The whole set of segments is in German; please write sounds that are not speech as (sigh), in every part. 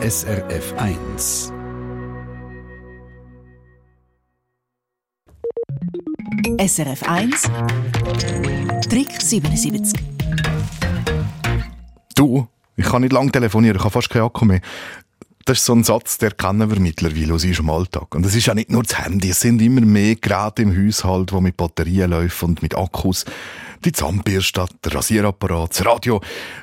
SRF 1. SRF 1 Trick 77 Du, ich kann nicht lange telefonieren, ich habe fast keinen Akku mehr. Das ist so ein Satz, der kennen wir mittlerweile aus unserem Alltag. Und es ist ja nicht nur das Handy, es sind immer mehr Geräte im Haushalt, die mit Batterien laufen und mit Akkus. Die Zahnbürste, der Rasierapparat, das Radio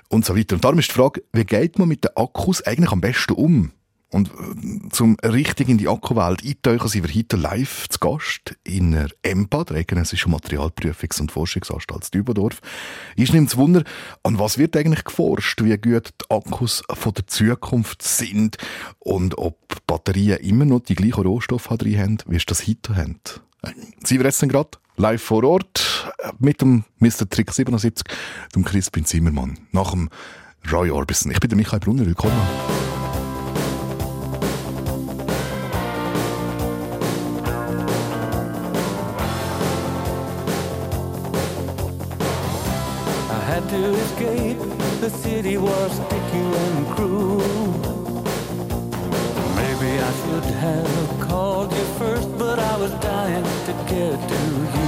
und so weiter. Und darum ist die Frage, wie geht man mit den Akkus eigentlich am besten um? Und äh, zum richtig in die Akkuwelt eintauchen sind wir heute live zu Gast in der EMPA, der Eidgenössischen Materialprüfungs- und Forschungsanstalt Dübendorf. Ich nehme es Wunder, an was wird eigentlich geforscht, wie gut die Akkus von der Zukunft sind und ob Batterien immer noch die gleichen Rohstoffe drin haben, wie es das heute haben. Sie wir jetzt gerade live vor Ort mit dem Mr. Trick 77, dem Crispin Zimmermann, nach dem Roy Orbison. Ich bin der Michael Brunner, willkommen. The city was sticky and cruel. Maybe I should have called you first, but I was dying to get to you.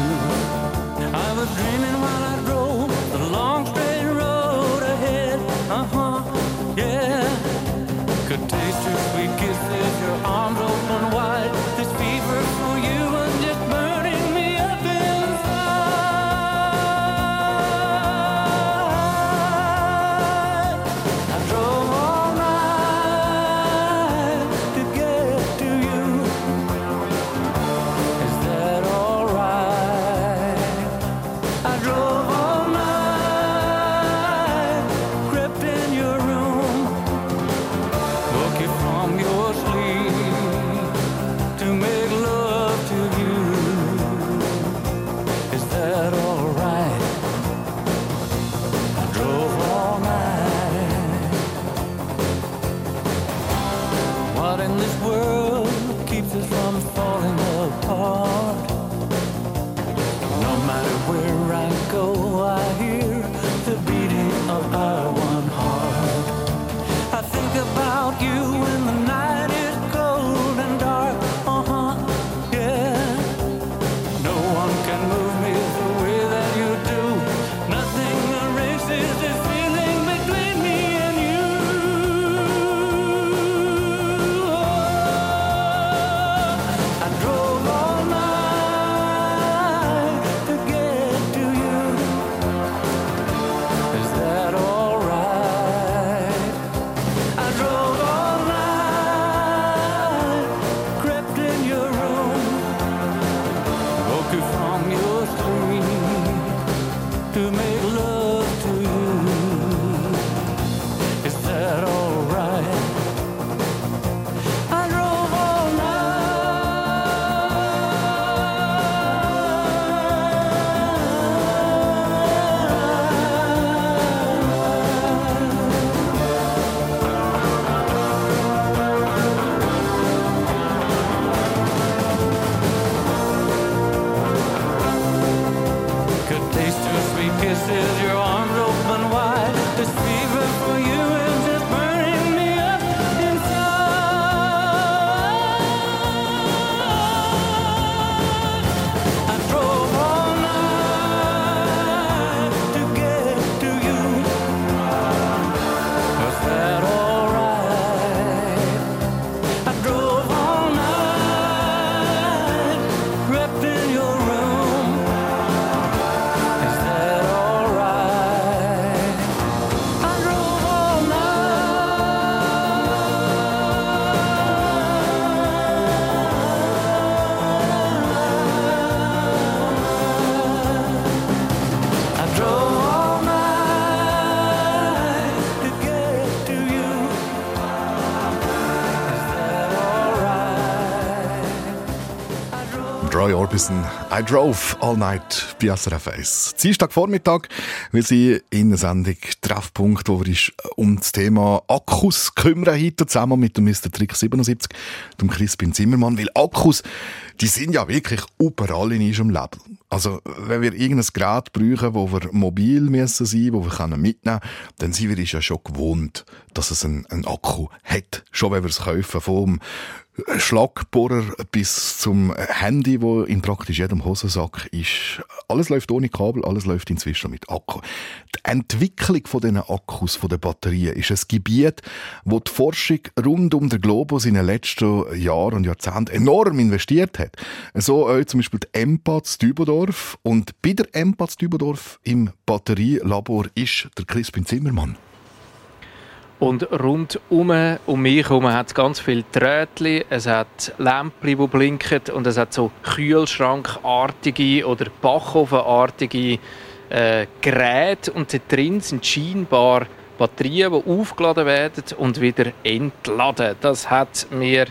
Orbison, I drove all night bei SRF 1. Dienstagvormittag, wir sind in einer Sendung Treffpunkt, wo wir uns um das Thema Akkus kümmern, heute zusammen mit dem Mr. Trick 77, dem Crispin Zimmermann, weil Akkus, die sind ja wirklich überall in unserem Leben. Also, wenn wir irgendein Gerät brauchen, wo wir mobil müssen sein, wo wir können mitnehmen, dann sind wir uns ja schon gewohnt, dass es einen, einen Akku hat. Schon wenn wir es kaufen, vom Schlagbohrer bis zum Handy, wo in praktisch jedem Hosensack ist. Alles läuft ohne Kabel, alles läuft inzwischen mit Akku. Die Entwicklung von diesen Akkus, von den Batterien, ist ein Gebiet, wo die Forschung rund um den Globus in den letzten Jahren und Jahrzehnten enorm investiert hat. So auch zum Beispiel die EMPA Dübendorf. Und bei der EMPA Dübendorf im Batterielabor ist der Crispin Zimmermann. Und rund um mich herum hat es ganz viele Drähtchen, es hat Lämpchen, die blinken und es hat so Kühlschrankartige oder Bachofenartige äh, Geräte und da drin sind scheinbar Batterien, die aufgeladen werden und wieder entladen. Das hat mir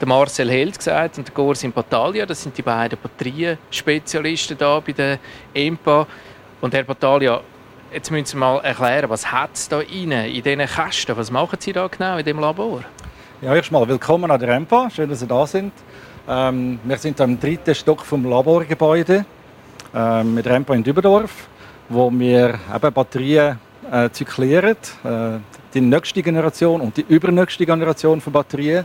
der Marcel Held gesagt und der Gorsin Battaglia. Das sind die beiden Batteriespezialisten da bei der EMPA. Und Herr Battaglia, Jetzt müssen Sie mal erklären, was hat es da in diesen Kästen? Was machen Sie da genau in dem Labor? Ja, erstmal willkommen an der EMPA. Schön, dass Sie da sind. Ähm, wir sind am dritten Stock vom Laborgebäude ähm, mit der EMPA in Dübendorf, wo wir eben Batterien äh, zyklieren. Äh, die nächste Generation und die übernächste Generation von Batterien.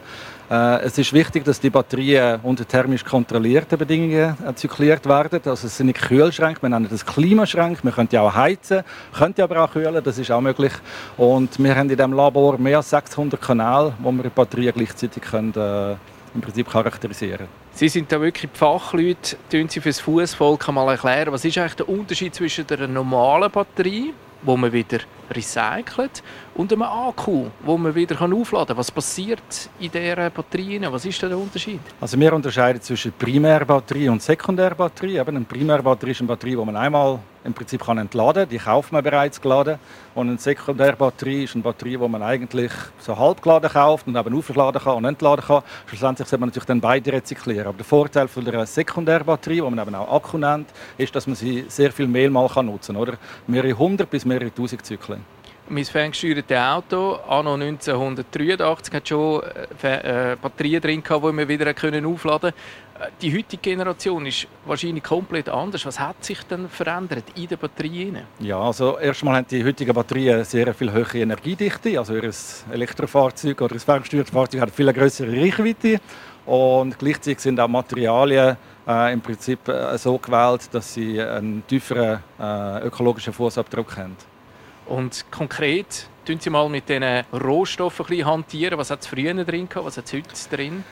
Äh, es ist wichtig, dass die Batterien unter thermisch kontrollierten Bedingungen äh, zykliert werden. Also es sind nicht Kühlschränke, wir nennen das Klimaschränke. Wir können die auch heizen, können die aber auch kühlen, das ist auch möglich. Und wir haben in diesem Labor mehr als 600 Kanäle, wo wir die Batterien gleichzeitig können, äh, im Prinzip charakterisieren Sie sind da wirklich die Fachleute. Tun Sie für das Fußvolk mal erklären, was ist eigentlich der Unterschied zwischen einer normalen Batterie wo man wieder recycelt und einem Akku, wo man wieder aufladen kann. Was passiert in dieser Batterie? Was ist der Unterschied? Also wir unterscheiden zwischen Primärbatterie und Sekundärbatterie. Eben eine Primärbatterie ist eine Batterie, die man einmal im Prinzip kann entladen kann. Die kauft man bereits geladen. Und eine Sekundärbatterie ist eine Batterie, die man eigentlich so halb geladen kauft und eben aufladen kann und entladen kann. Schlussendlich sollte man natürlich dann beide rezyklieren. Aber der Vorteil von der Sekundärbatterie, die man eben auch Akku nennt, ist, dass man sie sehr viel mehr mal nutzen kann. Oder? Mehrere hundert bis mehrere tausend Zyklen. Mein ferngesteuertes Auto, anno 1983, hat schon äh, äh, Batterien drin, die wir wieder aufladen konnten. Die heutige Generation ist wahrscheinlich komplett anders. Was hat sich denn verändert in den Batterien? Ja, also erstmal haben die heutigen Batterien sehr viel höhere Energiedichte. Also ihr Elektrofahrzeug oder ein ferngesteuertes Fahrzeug hat viel größere Reichweite. Und gleichzeitig sind auch Materialien äh, im Prinzip äh, so gewählt, dass sie einen tieferen äh, ökologischen Fußabdruck haben. Und konkret, tun Sie mal mit diesen Rohstoffen ein hantieren. Was hat es früher drin gehabt? Was hat es heute drin?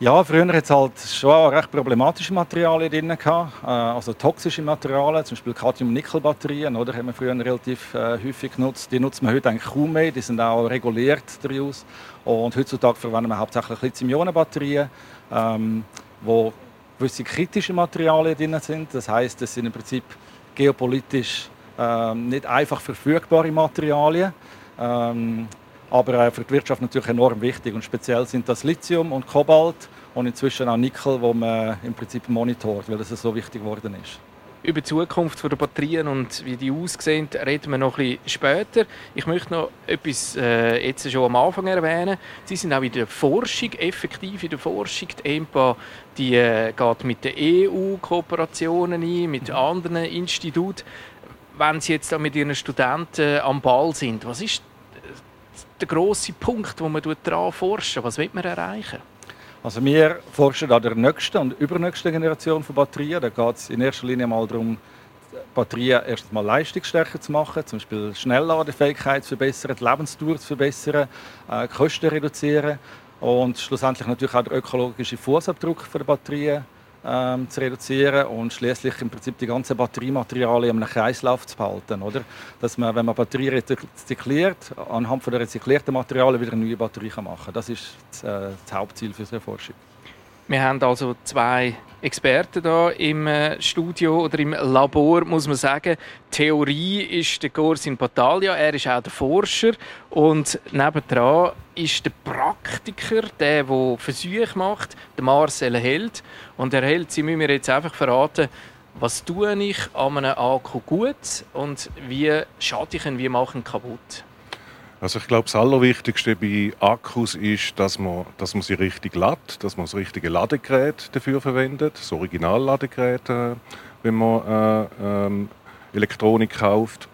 Ja, früher hat es halt schon recht problematische Materialien drin gehabt. Äh, also toxische Materialien, zum Beispiel Cadmium-Nickel-Batterien, oder, haben wir früher relativ äh, häufig genutzt. Die nutzt man heute eigentlich kaum mehr, die sind auch reguliert daraus. Und heutzutage verwenden wir hauptsächlich Lithium-Ionen-Batterien, ähm, wo gewisse kritische Materialien drin sind. Das heißt, das sind im Prinzip geopolitisch ähm, nicht einfach verfügbare Materialien, ähm, aber für die Wirtschaft natürlich enorm wichtig. Und speziell sind das Lithium und Kobalt und inzwischen auch Nickel, wo man im Prinzip monitort, weil das so wichtig geworden ist. Über die Zukunft der Batterien und wie die aussehen, reden wir noch ein bisschen später. Ich möchte noch etwas äh, jetzt schon am Anfang erwähnen. Sie sind auch in der Forschung, effektiv in der Forschung. Die EMPA die, äh, geht mit den EU-Kooperationen ein, mit anderen Instituten wenn Sie jetzt mit Ihren Studenten am Ball sind, was ist der große Punkt, wo man daran forschen? Was will man erreichen? Also wir forschen an der nächsten und übernächsten Generation von Batterien. Da geht es in erster Linie mal darum, Batterien erst mal leistungsstärker zu machen, zum Beispiel Schnellladefähigkeit zu verbessern, die Lebensdauer zu verbessern, äh, Kosten zu reduzieren und schlussendlich natürlich auch den ökologischen Fußabdruck der Batterien ähm, zu reduzieren und schließlich im Prinzip die ganzen Batteriematerialien im Kreislauf zu behalten, oder? Dass man, wenn man Batterie rezykliert, anhand von der rezyklierten Materialien wieder neue Batterie machen kann. Das ist das, äh, das Hauptziel für unsere Forschung. Wir haben also zwei Experten da im äh, Studio oder im Labor, muss man sagen. Theorie ist der Gorsin Battaglia, er ist auch der Forscher und nebendran ist der Praktiker, der, der Versuche macht, der Marcel Held. Und Herr Held, Sie müssen mir jetzt einfach verraten, was tue ich an einem Akku gut und wie schade ich ihn, wie mache ich ihn kaputt? Also ich glaube, das Allerwichtigste bei Akkus ist, dass man, dass man sie richtig lädt, dass man das richtige Ladegerät dafür verwendet, das Originalladegerät, äh, wenn man äh, ähm, Elektronik kauft.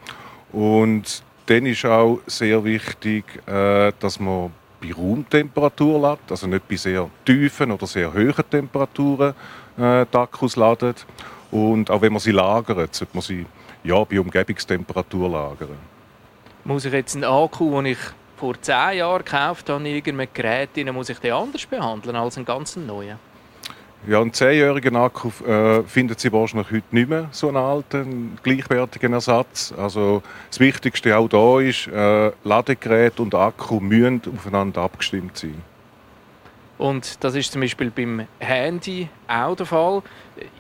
Und dann ist auch sehr wichtig, äh, dass man bei Raumtemperatur lädt, also nicht bei sehr tiefen oder sehr hohen Temperaturen äh, die Akkus ladet. Und auch wenn man sie lagert, sollte man sie ja, bei Umgebungstemperatur lagern. Muss ich jetzt einen Akku, den ich vor zehn Jahren gekauft habe, in irgendeinem Gerät, muss ich den anders behandeln als einen ganz neuen? Ja, einen zehnjährigen Akku äh, findet Sie wahrscheinlich heute nicht mehr, so einen alten, gleichwertigen Ersatz. Also das Wichtigste auch da ist, äh, Ladegerät und Akku müssen aufeinander abgestimmt sein. Und das ist zum Beispiel beim Handy auch der Fall.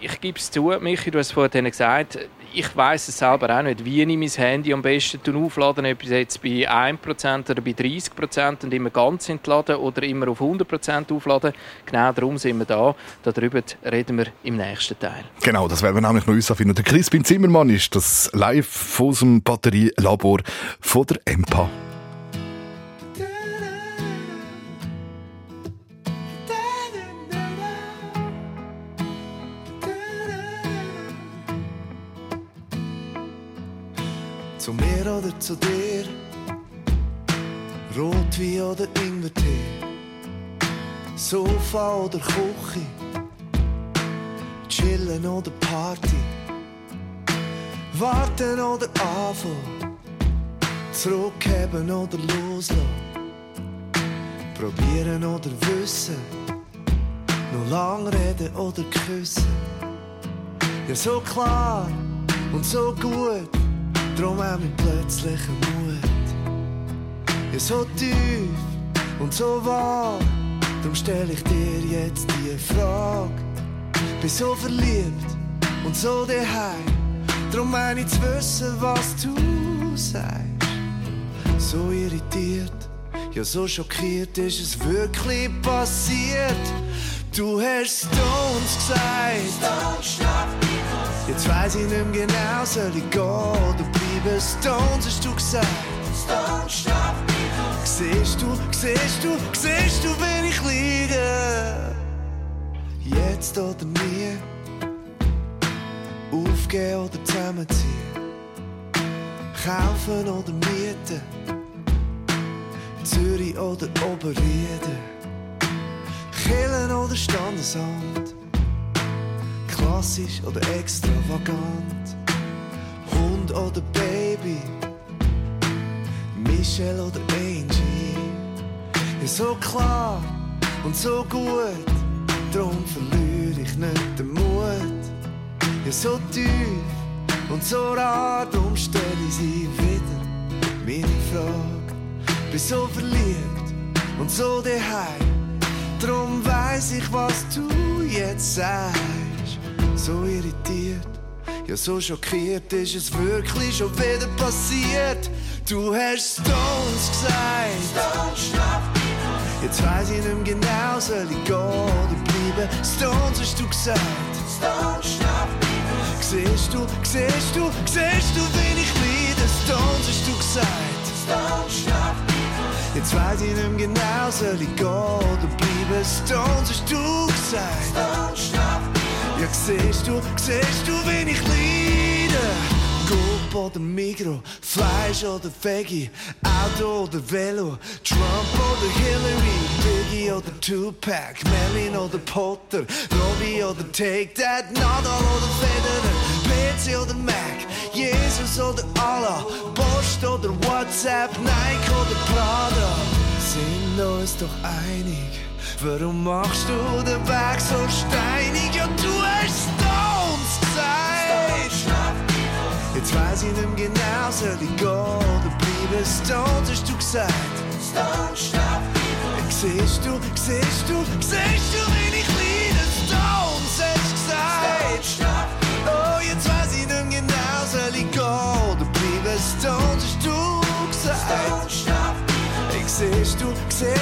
Ich gebe es zu, Michi, du hast vorhin gesagt, ich weiß es selber auch nicht, wie ich mein Handy am besten aufladen ob ich jetzt bei 1% oder bei 30% und immer ganz entladen oder immer auf 100% aufladen. Genau darum sind wir da. Darüber reden wir im nächsten Teil. Genau, das werden wir nämlich noch herausfinden. Der Crispin Zimmermann ist das live aus dem Batterielabor von der EMPA. Oder zu dir, Rotwein oder Ingwertee, Sofa oder Küche, Chillen oder Party, Warten oder Anfangen, Zurückheben oder loslassen, Probieren oder wissen, noch lang reden oder küssen. Ja, so klar und so gut Drum auch mit plötzlichem Mut. Ja, so tief und so wahr, drum stell ich dir jetzt die Frage. Bin so verliebt und so daheim, drum meine ich zu wissen, was du sagst. So irritiert, ja so schockiert ist es wirklich passiert. Du hast Stones gesagt. Jetzt weiß ich nicht mehr genau, soll ich gehen bleiben? Stones hast du gesagt. Siehst du, siehst du, siehst du, wenn ich liege? Jetzt oder nie. Aufgeben oder zusammenziehen. Kaufen oder mieten. Zürich oder Oberrieden. Killen oder Standesamt. Klassisch oder extravagant. Hund oder Baby. Michelle oder Angie. Ja, so klar und so gut. Drum verliere ich nicht den Mut. Ja, so tief und so rar. Drum stelle ich sie wieder. Meine Frage. Bin so verliebt und so daheim. Drum weiß ich, was du jetzt sagst. So irritiert, ja so schockiert ist es wirklich schon wieder passiert. Du hast Stones gesagt. Jetzt weiß ich nicht mehr genau, soll ich gehen oder bleiben? Stones hast du gesagt. Siehst du, siehst du, siehst du, wenn ich leide? Stones hast du gesagt. Jetzt weiß ich nicht mehr genau, soll ich gehen oder bleiben? Stones hast du gesagt. Ja, siehst du, siehst du, wenn ich leide? Coop oder Migro, Fleisch oder Veggie, Auto oder Velo, Trump oder Hillary, Biggie oder Tupac, Melin oder Potter, Robbie oder Take That, Nadal oder Federer, PC oder Mac, Jesus oder Allah, Post oder WhatsApp, Nike oder Prada. Sind uns doch einig, warum machst du den Weg so steinig? Ja, du hast Stones gesagt. Jetzt weiß ich nicht genau, soll ich gehen oder bleiben? Stones hast du gesagt. Siehst du, siehst du, siehst du, wenn ich leide? Stones hast gesagt. Oh, jetzt weiß ich nicht genau, soll ich gehen oder bleiben? Stones hast du gesagt. Du, siehst du, siehst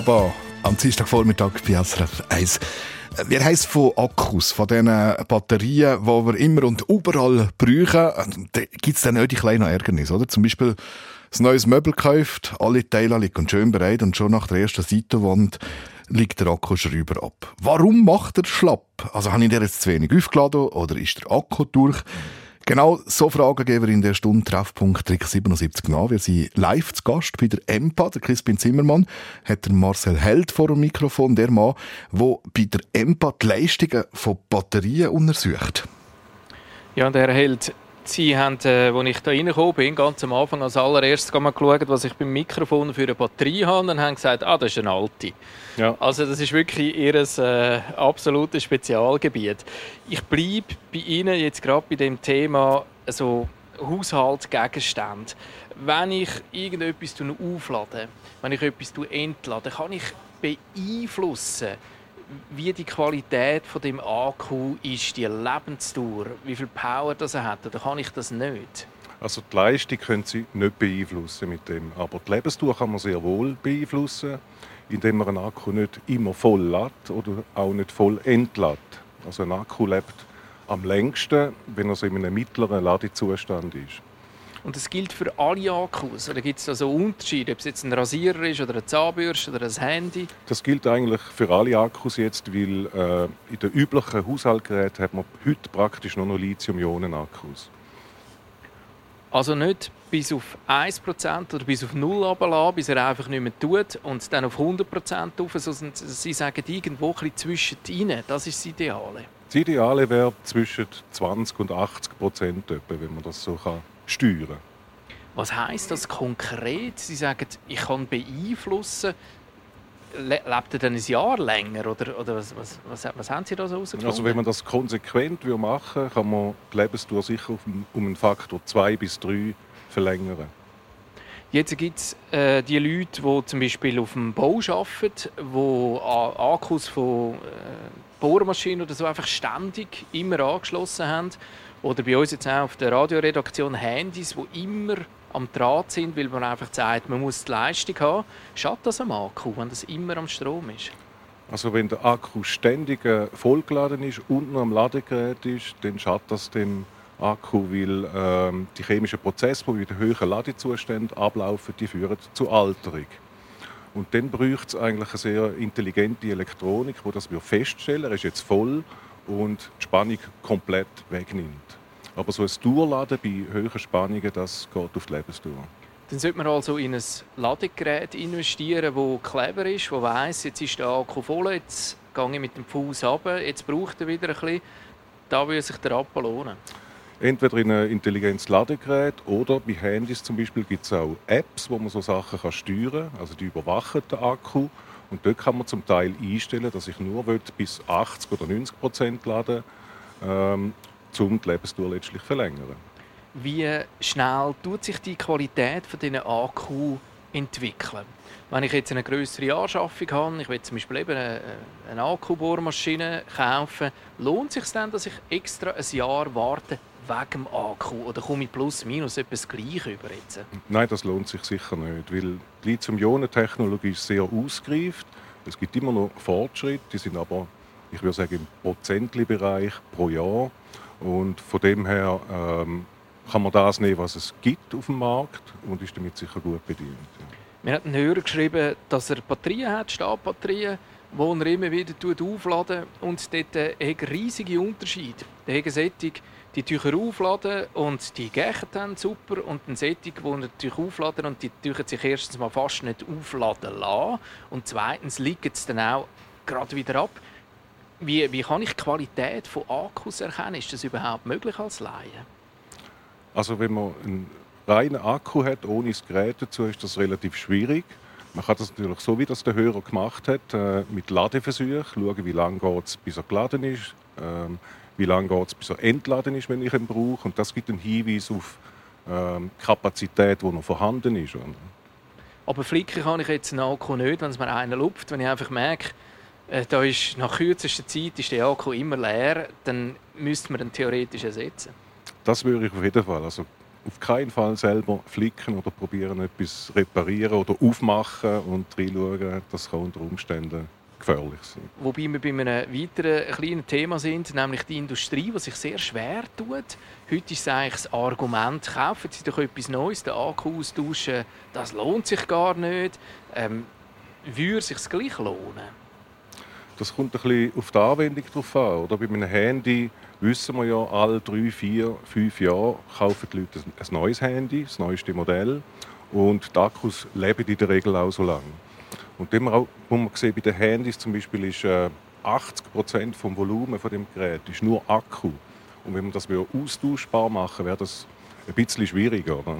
Aber am Dienstagvormittag bei SRF 1. Wir heißt von Akkus, von diesen Batterien, die wir immer und überall brauchen. Da gibt es dann auch die kleinen Ärgernisse, oder? Zum Beispiel ein neues Möbel gekauft, alle Teile liegen schön bereit und schon nach der ersten Seitenwand liegt der Akkuschrauber ab. Warum macht er schlapp? Also habe ich den jetzt zu wenig aufgeladen oder ist der Akku durch? Genau so Fragen geben wir in der Stunde Treffpunkt Trick 77 nach. Wir sind live zu Gast bei der EMPA. Der Crispin Zimmermann hat der Marcel Held vor dem Mikrofon, der Mann, der bei der EMPA die Leistungen von Batterien untersucht. Ja, und Herr Held, Sie haben, äh, als ich da reingekommen bin, ganz am Anfang als allererstes mal geschaut, was ich beim Mikrofon für eine Batterie habe und haben gesagt, ah, das ist eine alte. Ja. Also das ist wirklich Ihr äh, absolutes Spezialgebiet. Ich bleibe bei Ihnen jetzt gerade bei dem Thema so Haushaltsgegenstände. Wenn ich irgendetwas auflade, wenn ich etwas entlade, kann ich beeinflussen, wie die Qualität von dem Akku ist, die Lebensdauer, wie viel Power das er hat, oder kann ich das nicht? Also die Leistung können Sie nicht beeinflussen mit dem, aber die Lebensdauer kann man sehr wohl beeinflussen, indem man einen Akku nicht immer voll lädt oder auch nicht voll entlädt. Also ein Akku lebt am längsten, wenn er so in einem mittleren Ladezustand ist. Und das gilt für alle Akkus? Oder gibt es da so Unterschiede, ob es jetzt ein Rasierer ist oder eine Zahnbürste oder ein Handy? Das gilt eigentlich für alle Akkus jetzt, weil äh, in den üblichen Haushaltsgeräten hat man heute praktisch nur noch Lithium-Ionen-Akkus. Also nicht bis auf 1% oder bis auf 0 runterlassen, bis er einfach nicht mehr tut und dann auf 100% rauf, sondern Sie sagen irgendwo ein bisschen zwischendrin. Das ist das Ideale. Das Ideale wäre zwischen 20 und 80 Prozent, wenn man das so kann steuern Was heißt das konkret? Sie sagen, ich kann beeinflussen. Le lebt er dann ein Jahr länger? Oder, oder was, was, was, was haben Sie da so herausgefunden? Also wenn man das konsequent machen will, kann man die Lebensdauer sicher um einen Faktor 2 bis 3 verlängern. Jetzt gibt es äh, die Leute, die zum Beispiel auf dem Bau arbeiten, die Akkus von äh, Bohrmaschinen oder so einfach ständig immer angeschlossen haben oder bei uns jetzt auch auf der Radioredaktion Handys, die immer am Draht sind, weil man einfach sagt, man muss die Leistung haben. Schadet das am Akku, wenn das immer am Strom ist? Also wenn der Akku ständig äh, vollgeladen ist und noch am Ladegerät ist, dann schadet das dem Akku, weil ähm, die chemischen Prozesse, die den höheren Ladezuständen ablaufen, die führen zur Alterung. Und dann braucht es eigentlich eine sehr intelligente Elektronik, die das feststellen Er ist jetzt voll und die Spannung komplett wegnimmt. Aber so ein Durchladen bei höheren Spannungen, das geht auf die Lebensdauer. Dann sollte man also in ein Ladegerät investieren, das clever ist, das weiss, jetzt ist der Akku voll, jetzt gehe ich mit dem Fuß runter, jetzt braucht er wieder ein bisschen. Da würde sich der Abbau lohnen. Entweder in einem intelligentes Ladegerät oder bei Handys zum Beispiel gibt es auch Apps, wo man so Sachen kann steuern kann. Also die überwachen den Akku und dort kann man zum Teil einstellen, dass ich nur bis 80 oder 90 Prozent laden ähm, um die Lebensdauer letztlich verlängern. Wie schnell tut sich die Qualität von diesen Akku entwickeln? Wenn ich jetzt eine größere Anschaffung habe, ich will zum Beispiel eben eine, eine Akkubohrmaschine kaufen, lohnt es sich dann, dass ich extra ein Jahr warte wegen dem Akku? Oder komme ich plus minus etwas gleich über jetzt? Nein, das lohnt sich sicher nicht, weil die Lithium-Ionen-Technologie ist sehr ausgereift. Es gibt immer noch Fortschritte, die sind aber, ich würde sagen, im Prozentli-Bereich pro Jahr. Und von dem her ähm, kann man das nehmen, was es gibt auf dem Markt und ist damit sicher gut bedient. Mir hat ein Hörer geschrieben, dass er Batterien hat, Stabbatterien, die er immer wieder aufladen und dort hat riesige Unterschiede. Der hat Sättig, die Tücher aufladen und die gehen dann super und ein Sättig, wo er die aufladen und die Tücher sich erstens mal fast nicht aufladen lassen und zweitens liegen sie dann auch gerade wieder ab. Wie, wie kann ich die Qualität von Akkus erkennen? Ist das überhaupt möglich als Laie? Also wenn man einen reinen Akku hat, ohne das Gerät dazu, ist das relativ schwierig. Man kann das natürlich so, wie das der Hörer gemacht hat, äh, mit Ladeversuchen schauen, wie lange geht es, bis er geladen ist, ähm, wie lange geht es, bis er entladen ist, wenn ich ihn brauche. Und das gibt einen Hinweis auf ähm, Kapazität, die noch vorhanden ist. Aber flicken kann ich jetzt einen Akku nicht, wenn es mir einer lupft, wenn ich einfach merke, äh, da ist nach kürzester Zeit ist der Akku immer leer, dann müsste man ihn theoretisch ersetzen. Das würde ich auf jeden Fall. Also auf keinen Fall selber flicken oder probieren, etwas reparieren oder aufmachen und reinschauen. Das kann unter Umständen gefährlich sein. Wobei wir bei einem weiteren kleinen Thema sind, nämlich die Industrie, die sich sehr schwer tut. Heute ist eigentlich das Argument, kaufen Sie doch etwas Neues, den Akku austauschen, das lohnt sich gar nicht. Ähm, würde es sich gleich lohnen? Das kommt ein bisschen auf die Anwendung drauf an. Oder? Bei einem Handy wissen wir ja, alle drei, vier, fünf Jahre kaufen die Leute ein neues Handy, das neueste Modell. Und die Akkus leben in der Regel auch so lange. Und immer auch, man sieht, bei den Handys zum Beispiel ist äh, 80 Prozent vom Volumen von dem Gerät ist nur Akku. Und wenn man das austauschbar machen wäre das ein bisschen schwieriger. Oder?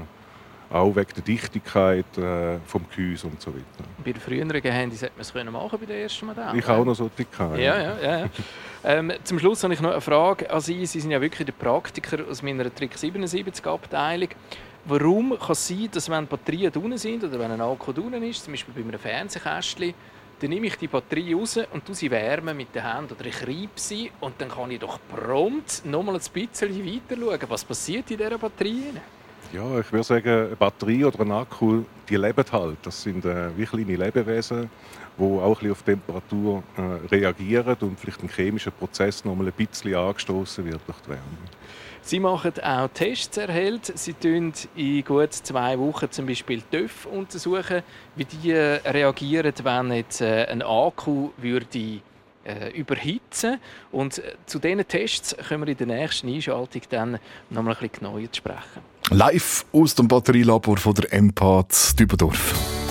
Auch wegen der Dichtigkeit äh, vom Gehäuse und so weiter. Bei den früheren Handys hätte man es können machen bei den ersten Modellen. Ich auch noch so dick. Ja, ja, ja. ja. (laughs) ähm, zum Schluss habe ich noch eine Frage an Sie. Sie sind ja wirklich der Praktiker aus meiner Trick 77 Abteilung. Warum kann es sein, dass wenn Batterien unten sind oder wenn ein Akku unten ist, zum Beispiel bei einem Fernsehkästchen, dann nehme ich die Batterie raus und tue sie wärmen mit der Hand oder ich reibe sie und dann kann ich doch prompt noch mal ein bisschen weiter schauen, was passiert in dieser Batterie. Ja, ich würde sagen, eine Batterie oder ein Akku, die leben halt. Das sind äh, wie kleine Lebewesen, die auch ein bisschen auf Temperatur äh, reagieren und vielleicht ein chemischer Prozess noch mal ein bisschen angestoßen wird durch die Wärme. Sie machen auch Tests erhält. Sie tun in gut zwei Wochen zum Beispiel TÜV untersuchen, wie die äh, reagieren, wenn jetzt äh, ein Akku würde äh, überhitzen und zu diesen Tests können wir in der nächsten Einschaltung dann noch mal ein bisschen genauer sprechen. Live aus dem Batterielabor von der Empath Dübendorf.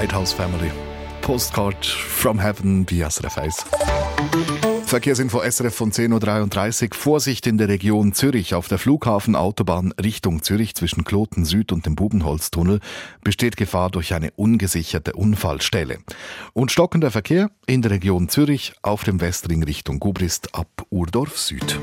Lighthouse Family. Postcard from Heaven via SRF 1. Verkehrsinfo SRF von 10.33 Uhr. Vorsicht in der Region Zürich. Auf der Flughafenautobahn Richtung Zürich zwischen Kloten Süd und dem Bubenholztunnel besteht Gefahr durch eine ungesicherte Unfallstelle. Und stockender Verkehr in der Region Zürich auf dem Westring Richtung Gubrist ab Urdorf Süd.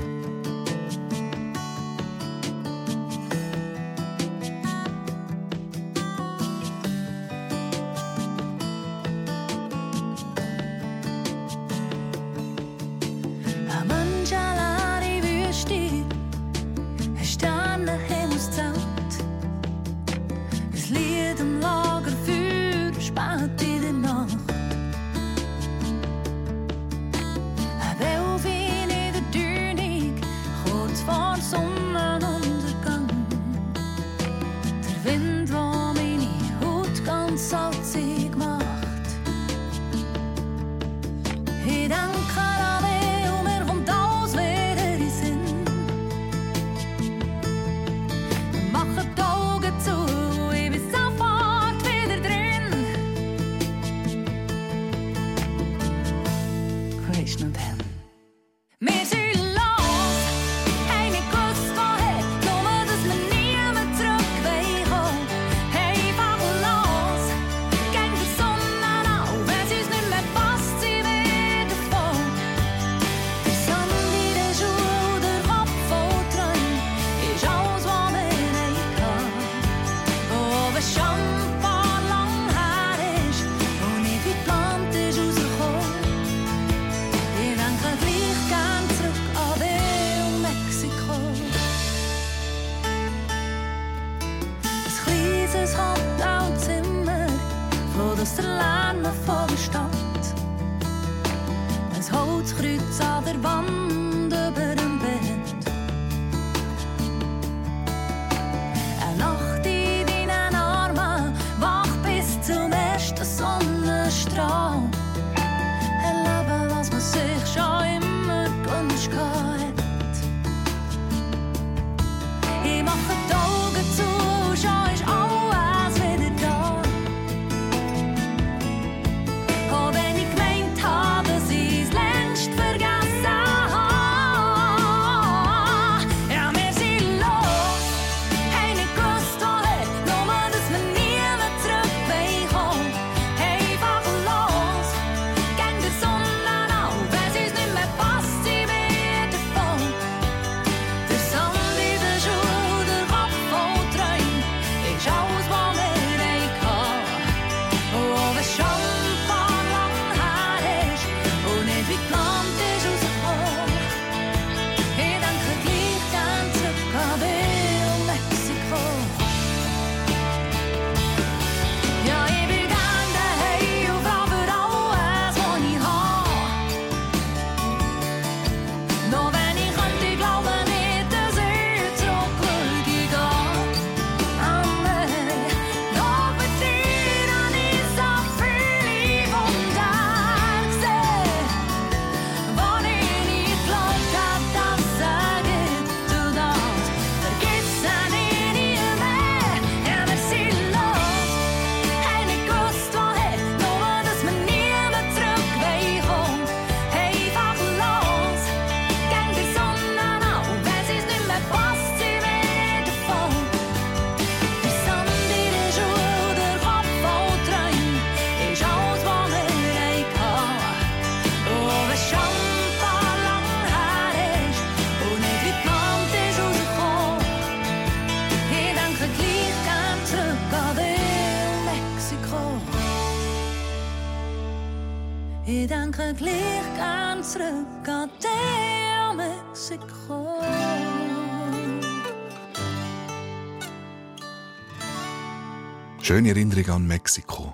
Erinnerung an Mexiko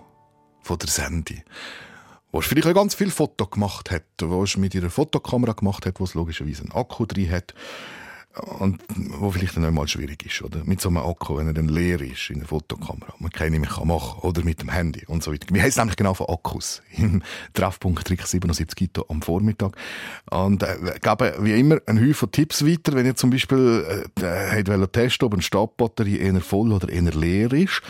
von der Sandy, wo er vielleicht auch ganz viele Fotos gemacht hat, wo er mit ihrer Fotokamera gemacht hat, wo es logischerweise einen Akku drin hat und wo vielleicht dann auch mal schwierig ist, oder? Mit so einem Akku, wenn er dann leer ist in der Fotokamera, man kann mehr kann machen oder mit dem Handy und so weiter. Wir haben nämlich genau von Akkus (laughs) im Treffpunkt Trick 77 Gito am Vormittag und äh, gebe wie immer einen Haufen Tipps weiter, wenn ihr zum Beispiel äh, äh testen wollt, ob eine Stabbatterie eher voll oder eher leer ist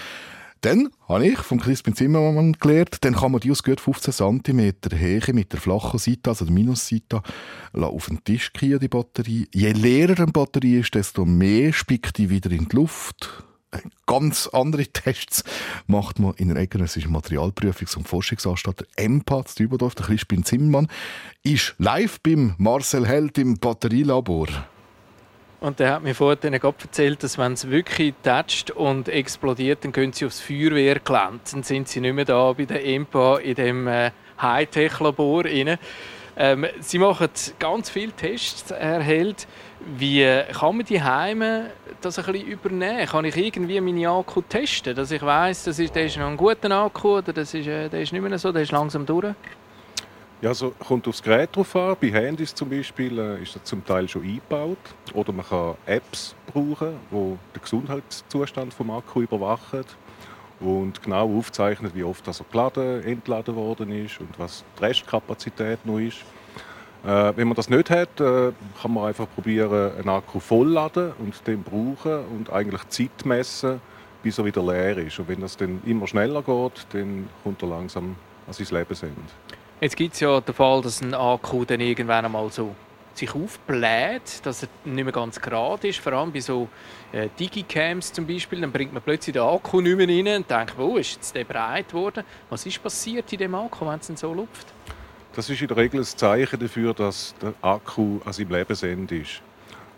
dann habe ich vom Crispin Zimmermann gelernt, dann kann man die aus gut 15 cm Höhe mit der flachen Seite, also der Minusseite, auf den Tisch kriegen, die Batterie. Je leerer eine Batterie ist, desto mehr spickt die wieder in die Luft. Ganz andere (laughs) Tests macht man in der eidgenössischen Materialprüfungs- und Forschungsanstalt zu Dübendorf. Der Crispin Zimmermann ist live beim Marcel Held im Batterielabor. Und der hat mir vorhin gerade erzählt, dass wenn es wirklich tätscht und explodiert, dann gehen sie aufs Feuerwehrgelände. Dann sind sie nicht mehr da bei der EMPA in dem äh, Hightech-Labor. Ähm, sie machen ganz viele Tests, Herr Held. Wie kann man die Heime das ein bisschen übernehmen? Kann ich irgendwie meine Akku testen, dass ich weiß, das ist, der ist noch ein guter Akku oder das ist, äh, der ist nicht mehr so, der ist langsam durch? Ja, also kommt aufs Gerät drauf an. Bei Handys zum Beispiel äh, ist das zum Teil schon eingebaut. Oder man kann Apps brauchen, die den Gesundheitszustand vom Akku überwachen und genau aufzeichnen, wie oft das geladen, entladen worden ist und was die Restkapazität noch ist. Äh, wenn man das nicht hat, äh, kann man einfach probieren, einen Akku vollladen und den brauchen und eigentlich Zeit messen, bis er wieder leer ist. Und wenn das dann immer schneller geht, dann kommt er langsam an sein Lebensende. Jetzt gibt es ja den Fall, dass ein Akku dann irgendwann einmal so sich aufbläht, dass er nicht mehr ganz gerade ist. Vor allem bei so äh, Digicams zum Beispiel, dann bringt man plötzlich den Akku nicht mehr rein und denkt, oh, ist jetzt der breit geworden? Was ist passiert in dem Akku, wenn es dann so lupft? Das ist in der Regel ein Zeichen dafür, dass der Akku an seinem Lebensende ist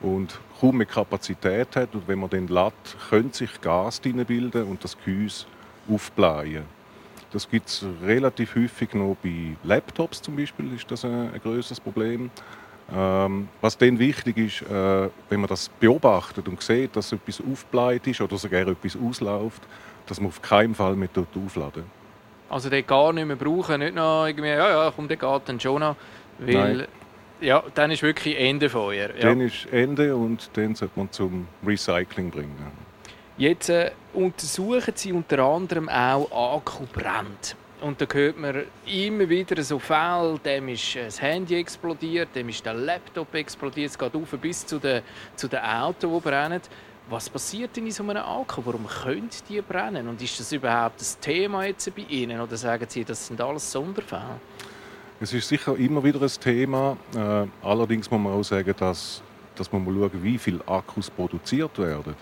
und kaum mehr Kapazität hat. Und wenn man den lädt, könnte sich Gas bilden und das Gehäuse aufblähen. Das gibt es relativ häufig noch bei Laptops zum Beispiel, ist das ein, ein größeres Problem. Ähm, was dann wichtig ist, äh, wenn man das beobachtet und sieht, dass etwas aufbläht ist oder sogar etwas ausläuft, dass man auf keinen Fall mit dort aufladen. Also den gar nicht mehr brauchen, nicht noch irgendwie, ja, ja, komm, der geht dann schon noch. Weil, Nein. ja, dann ist wirklich Ende Feuer. Ja. Dann ist Ende und dann sollte man zum Recycling bringen. Jetzt äh, untersuchen sie unter anderem auch Akkubrand. Und da hört man immer wieder so Fälle, dem ist äh, das Handy explodiert, dem ist der Laptop explodiert, es geht auf bis zu den, zu den Autos, die brennen. Was passiert denn in so einem Akku? Warum können die brennen? Und ist das überhaupt das Thema jetzt bei Ihnen? Oder sagen Sie, das sind alles Sonderfälle? Es ist sicher immer wieder ein Thema. Äh, allerdings muss man auch sagen, dass, dass man mal schauen, wie viele Akkus produziert werden.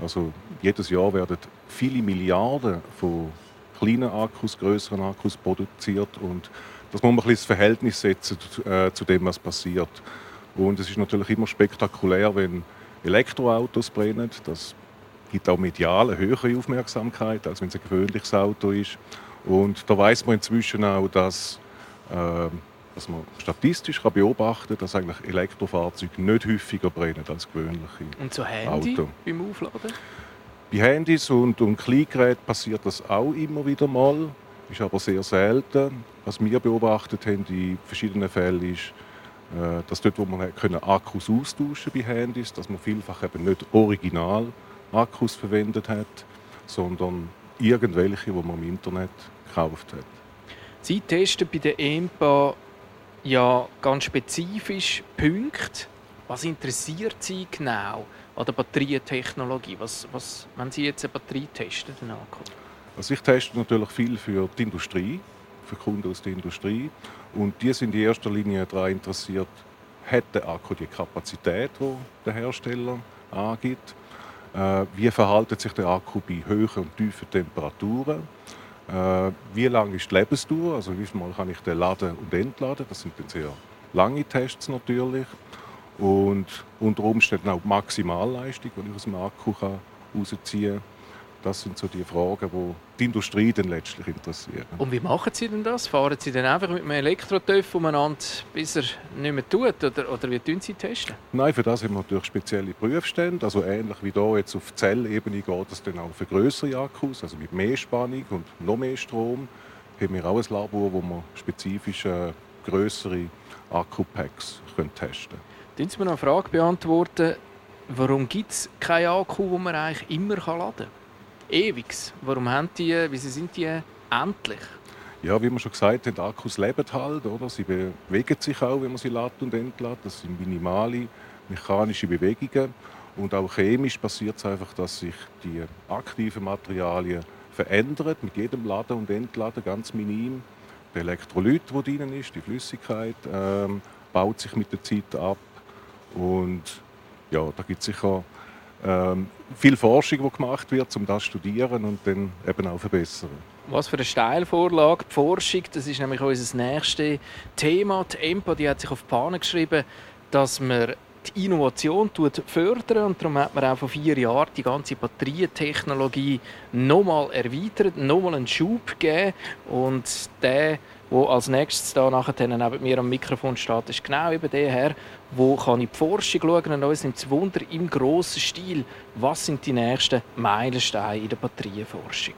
Also jedes Jahr werden viele Milliarden von kleinen Akkus, größeren Akkus produziert und das muss man ein bisschen ins Verhältnis setzen zu, äh, zu dem, was passiert. Und es ist natürlich immer spektakulär, wenn Elektroautos brennen. Das gibt auch medial eine höhere Aufmerksamkeit, als wenn es ein gewöhnliches Auto ist. Und da weiß man inzwischen auch, dass, äh, dass man statistisch kann beobachten kann, dass eigentlich Elektrofahrzeuge nicht häufiger brennen als gewöhnliche Und so Handy Auto. beim Aufladen? Bei Handys und, und Kleingeräten passiert das auch immer wieder mal, ist aber sehr selten. Was wir beobachtet haben in verschiedenen Fällen ist, äh, dass dort, wo man können Akkus austauschen bei Handys, dass man vielfach eben nicht original Akkus verwendet hat, sondern irgendwelche, die man im Internet gekauft hat. Sie testen bei der EMPA ja ganz spezifisch Punkte. Was interessiert Sie genau an der Batterietechnologie? Was, was, wenn Sie jetzt eine Batterie testen, Akku? Also ich teste natürlich viel für die Industrie, für Kunden aus der Industrie. Und die sind in erster Linie daran interessiert, hat der Akku die Kapazität, die der Hersteller angibt? Äh, wie verhält sich der Akku bei hohen und tiefen Temperaturen? Äh, wie lang ist die Lebensdauer? Also wie Mal kann ich den laden und entladen? Das sind dann sehr lange Tests natürlich. Und unter Umständen auch die Maximalleistung, die ich aus dem Akku kann rausziehen kann. Das sind so die Fragen, die die Industrie dann letztlich interessieren. Und wie machen Sie denn das? Fahren Sie dann einfach mit einem Elektrotöpf umeinander, bis er nicht mehr tut? Oder, oder wie tun Sie testen? Nein, für das haben wir natürlich spezielle Prüfstände. Also ähnlich wie hier jetzt auf Zellebene geht es dann auch für größere Akkus, also mit mehr Spannung und noch mehr Strom. Haben wir auch ein Labor, wo wir spezifisch äh, größere Akkupacks können testen Können Sie mir noch eine Frage beantworten? Warum gibt es keinen Akku, den man eigentlich immer laden kann? ewig. Warum haben die, wieso sind die endlich? Ja, wie man schon gesagt hat, Akkus leben halt, oder? Sie bewegen sich auch, wenn man sie lädt und entlädt. Das sind minimale mechanische Bewegungen. Und auch chemisch passiert es einfach, dass sich die aktiven Materialien verändern, mit jedem Laden und Entladen ganz minim. Der Elektrolyt, der drin ist, die Flüssigkeit, ähm, baut sich mit der Zeit ab. Und ja, da gibt es sicher ähm, viel Forschung, die gemacht wird, um das zu studieren und dann eben auch verbessern. Was für eine Steilvorlage, die Forschung, das ist nämlich unser nächstes Thema. Die EMPA die hat sich auf die Fahne geschrieben, dass man die Innovation fördern und darum hat man auch vor vier Jahren die ganze Batterietechnologie nochmal erweitert, nochmal einen Schub gegeben und der der als nächstes da nachher neben mir am Mikrofon steht, ist genau über der her, wo kann in die Forschung schauen und uns nimmt Wunder im grossen Stil, was sind die nächsten Meilensteine in der Batterieforschung.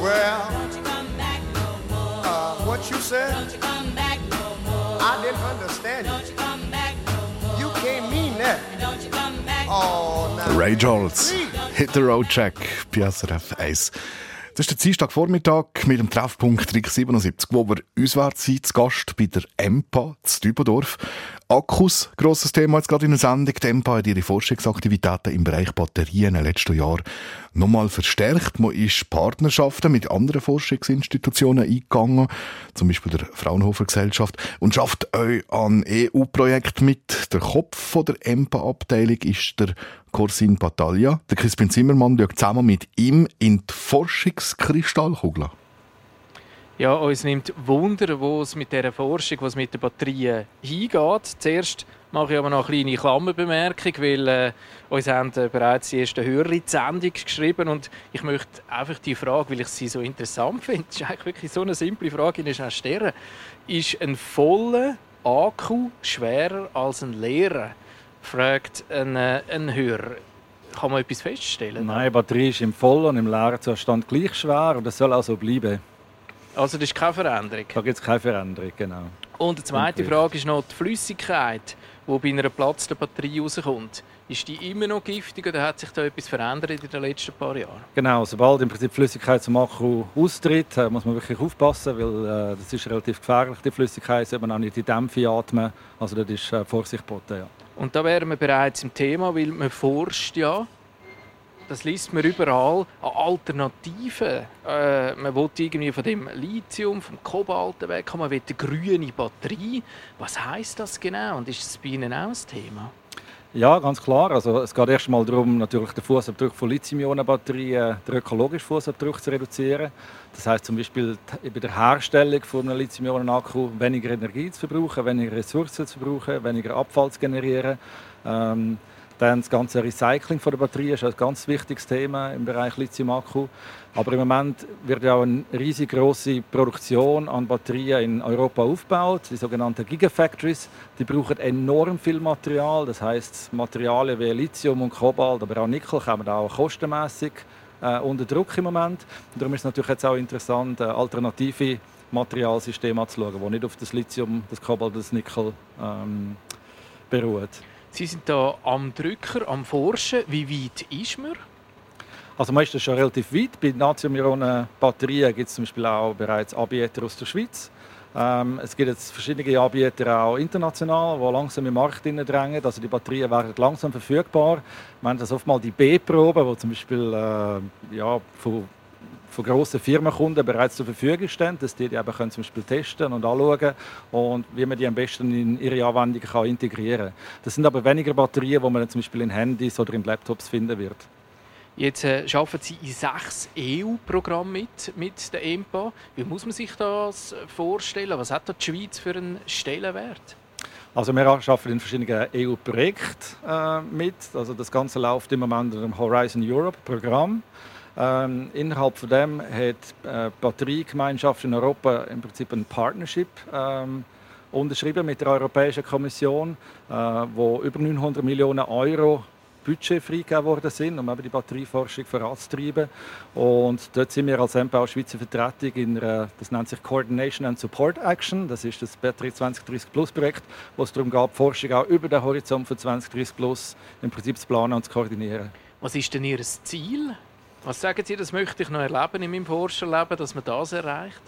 Well, Don't you come back no more. uh, what you said? Don't you come back no more. I didn't understand Don't it. you come back no more. You can't mean that. Don't you come back Oh, now. Ray Charles, Hit the Road Jack bei SRF 1. Das ist der Dienstagvormittag mit dem Treffpunkt Trick 77, wo wir auswärts sind, zu Gast bei der EMPA zu Dübendorf. Akkus, grosses Thema jetzt gerade in der Sendung. Die EMPA hat ihre Forschungsaktivitäten im Bereich Batterien im letzten Jahr nochmal verstärkt. Man ist Partnerschaften mit anderen Forschungsinstitutionen eingegangen, zum Beispiel der Fraunhofer Gesellschaft, und schafft euch an EU-Projekt mit. Der Kopf von der EMPA-Abteilung ist der Corsin Battaglia. Der Crispin Zimmermann schaut zusammen mit ihm in die Forschungskristallkugel. Ja, uns nimmt Wunder, wo es mit dieser Forschung, was mit den Batterien hingeht. Zuerst mache ich aber noch eine kleine Klammerbemerkung, weil äh, uns haben äh, bereits die ersten Hörer in die Sendung geschrieben und ich möchte einfach die Frage, weil ich sie so interessant finde, (laughs) ist eigentlich wirklich so eine simple Frage, Ihnen schnell stellen. Ist ein voller Akku schwerer als ein leerer? Fragt ein, äh, ein Hörer. Kann man etwas feststellen? Nein, die Batterie ist im vollen und im leeren Zustand gleich schwer und das soll auch so bleiben. Also das ist keine Veränderung. Da gibt es keine Veränderung, genau. Und die zweite. Frage ist noch die Flüssigkeit, die bei einer platzten Batterie rauskommt. Ist die immer noch giftig oder hat sich da etwas verändert in den letzten paar Jahren? Genau, sobald im Prinzip Flüssigkeit zum Akku austritt, äh, muss man wirklich aufpassen, weil äh, das ist relativ gefährlich, die Flüssigkeit, sollte man auch nicht die Dämpfe atmen. Also das ist äh, Vorsicht geboten, ja. Und da wären wir bereits im Thema, weil man forscht ja, das liest man überall, an Alternativen. Äh, man will irgendwie von dem Lithium, vom Kobalt wegkommen, man will eine grüne Batterie. Was heißt das genau und ist das bei Ihnen auch ein Thema? Ja, ganz klar. Also es geht erst mal darum, natürlich den Fußabdruck von Lithium-Ionen-Batterien, den ökologischen Fußabdruck zu reduzieren. Das heißt zum Beispiel bei der Herstellung von einem Lithium-Ionen-Akku weniger Energie zu verbrauchen, weniger Ressourcen zu verbrauchen, weniger Abfall zu generieren. Ähm, dann das ganze Recycling von der Batterie ist ein ganz wichtiges Thema im Bereich Lithium-Akku. Aber im Moment wird ja auch eine riesig große Produktion an Batterien in Europa aufgebaut, die sogenannten Gigafactories. Die brauchen enorm viel Material, das heißt Materialien wie Lithium und Kobalt, aber auch Nickel kommen auch kostenmäßig äh, unter Druck im Moment. Und darum ist es natürlich jetzt auch interessant, äh, alternative Materialsysteme anzuschauen, die nicht auf das Lithium, das Kobalt, das Nickel ähm, beruhen. Sie sind da am Drücker, am Forschen. Wie weit ist man? Also man ist das schon relativ weit. Bei Natrium-Ionen-Batterien gibt es zum Beispiel auch bereits Anbieter aus der Schweiz. Ähm, es gibt jetzt verschiedene Anbieter auch international, die langsam im Markt drängen. Also die Batterien werden langsam verfügbar. Wir haben das oftmals die B-Proben, die zum Beispiel äh, ja, von, von grossen Firmenkunden bereits zur Verfügung stehen, dass die die eben können zum Beispiel testen und anschauen und wie man die am besten in ihre Anwendungen kann integrieren kann. Das sind aber weniger Batterien, die man zum Beispiel in Handys oder in Laptops finden wird. Jetzt äh, arbeiten Sie in sechs EU-Programmen mit, mit der EMPA. Wie muss man sich das vorstellen? Was hat da die Schweiz für einen Stellenwert? Also wir arbeiten in verschiedenen EU-Projekten äh, mit. Also das Ganze läuft im Moment unter dem Horizon Europe Programm. Ähm, innerhalb von dem hat äh, die Batteriegemeinschaft in Europa im Prinzip ein Partnership ähm, unterschrieben mit der Europäischen Kommission, äh, wo über 900 Millionen Euro Budget freigegeben worden sind, um eben die Batterieforschung voranzutreiben. Und dort sind wir als MPA Schweizer Vertretung in einer, das nennt sich Coordination and Support Action. Das ist das Batterie 2030 Plus Projekt, wo es darum geht, Forschung auch über den Horizont von 2030 Plus im Prinzip zu planen und zu koordinieren. Was ist denn Ihr Ziel? Was sagen Sie, das möchte ich noch erleben in meinem Forscherleben, dass man das erreicht?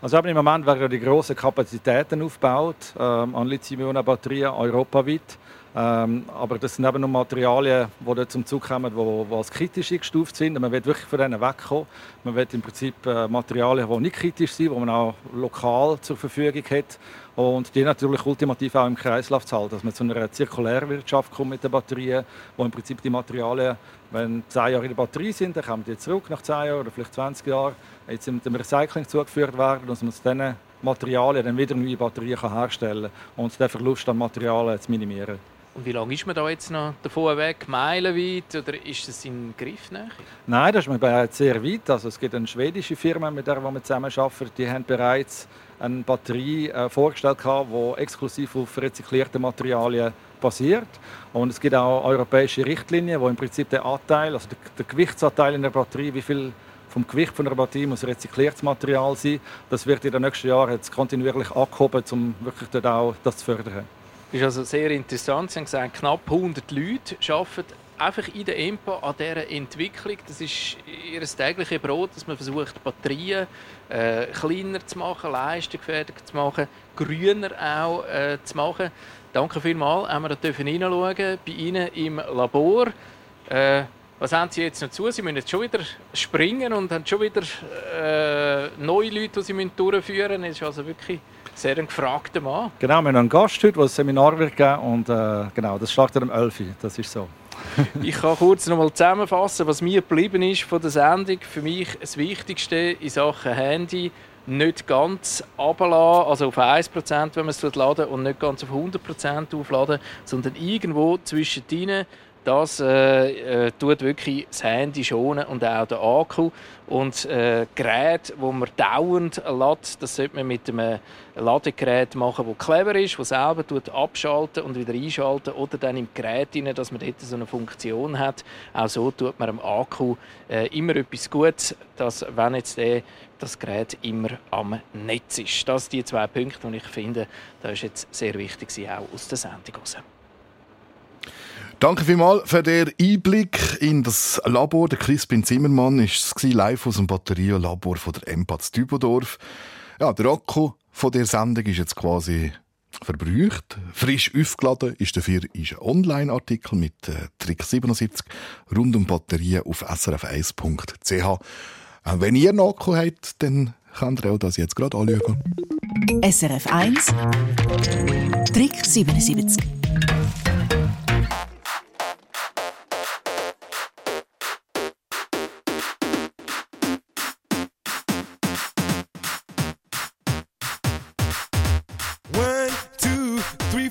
Also eben im Moment werden die grossen Kapazitäten aufgebaut ähm, an Lithium-Ionen-Batterien europaweit. Ähm, aber das sind eben noch Materialien, die zum Zug kommen, die, die als kritisch eingestuft sind. Man will wirklich von denen wegkommen. Man will im Prinzip äh, Materialien, die nicht kritisch sind, die man auch lokal zur Verfügung hat. Und die natürlich ultimativ auch im Kreislauf zu halten, dass man zu einer Zirkulärwirtschaft kommt mit den Batterien, wo im Prinzip die Materialien, wenn 10 Jahre in der Batterie sind, dann kommen die zurück nach 10 Jahren oder vielleicht 20 Jahren, jetzt mit dem Recycling zugeführt werden, dass man aus diesen Materialien dann wieder neue Batterien herstellen kann und den Verlust an Materialien zu minimieren. Und wie lange ist man da jetzt noch davon weg? Meilenweit? Oder ist das in Griffnähe? Nein, das ist man bereits sehr weit. Also es gibt eine schwedische Firma, mit der wir zusammenarbeiten, die haben bereits eine Batterie äh, vorgestellt, die exklusiv auf rezyklierten Materialien basiert. Und es gibt auch europäische Richtlinien, wo im Prinzip der Anteil, also der, der Gewichtsanteil in der Batterie, wie viel vom Gewicht von der Batterie muss rezykliertes Material sein. Das wird in den nächsten Jahren jetzt kontinuierlich angehoben, um wirklich dort auch das zu fördern. Ist also sehr interessant. Sie haben gesagt, knapp 100 Leute arbeiten einfach in der EMPA an dieser Entwicklung. Das ist ihr tägliches Brot, dass man versucht, Batterien äh, kleiner zu machen, leistungsfähiger zu machen, grüner auch äh, zu machen. Danke vielmals, haben wir da dürfen reinschauen bei Ihnen im Labor. Äh, was haben Sie jetzt noch zu? Sie müssen jetzt schon wieder springen und haben schon wieder äh, neue Leute, die Sie durchführen müssen. Das ist also wirklich sehr ein gefragter Mann. Genau, wir haben einen Gast heute, der ein Seminar wird geben und äh, genau, das startet um 11 Uhr. Das ist so. (laughs) Ich kann kurz noch mal zusammenfassen, was mir geblieben ist von der Sendung. Für mich das Wichtigste in Sachen Handy nicht ganz runterlassen, also auf 1%, wenn man es laden und nicht ganz auf 100% aufladen, sondern irgendwo zwischendrin das äh, äh, tut wirklich das Handy schonen und auch den Akku. Und äh, Gerät, wo man dauernd lädt, das sollte man mit einem Ladegerät machen, das clever ist, das selber tut abschalten und wieder einschalten oder dann im Gerät rein, dass man dort so eine Funktion hat. Auch so tut man am Akku äh, immer etwas Gutes, dass wenn jetzt der das Gerät immer am Netz ist. Das sind die zwei Punkte, die ich finde, das ist jetzt sehr wichtig, auch aus der Sendung heraus. Danke vielmals für den Einblick in das Labor. Der Crispin Zimmermann war es live aus dem Batterienlabor von der Empatz Dübendorf. Ja, der Akku von der Sendung ist jetzt quasi verbraucht. Frisch aufgeladen ist dafür ist ein Online-Artikel mit äh, Trick 77 rund um Batterien auf srf1.ch. Äh, wenn ihr einen Akku habt, dann könnt ihr auch das jetzt gerade anschauen. SRF 1 Trick 77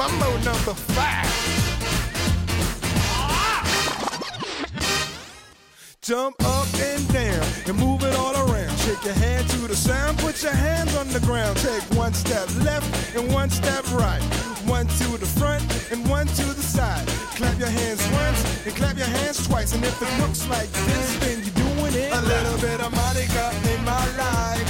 Mambo number five. Jump up and down and move it all around. Shake your hand to the sound, put your hands on the ground. Take one step left and one step right. One to the front and one to the side. Clap your hands once and clap your hands twice. And if it looks like this, then you're doing it. A little bit of Monica in my life.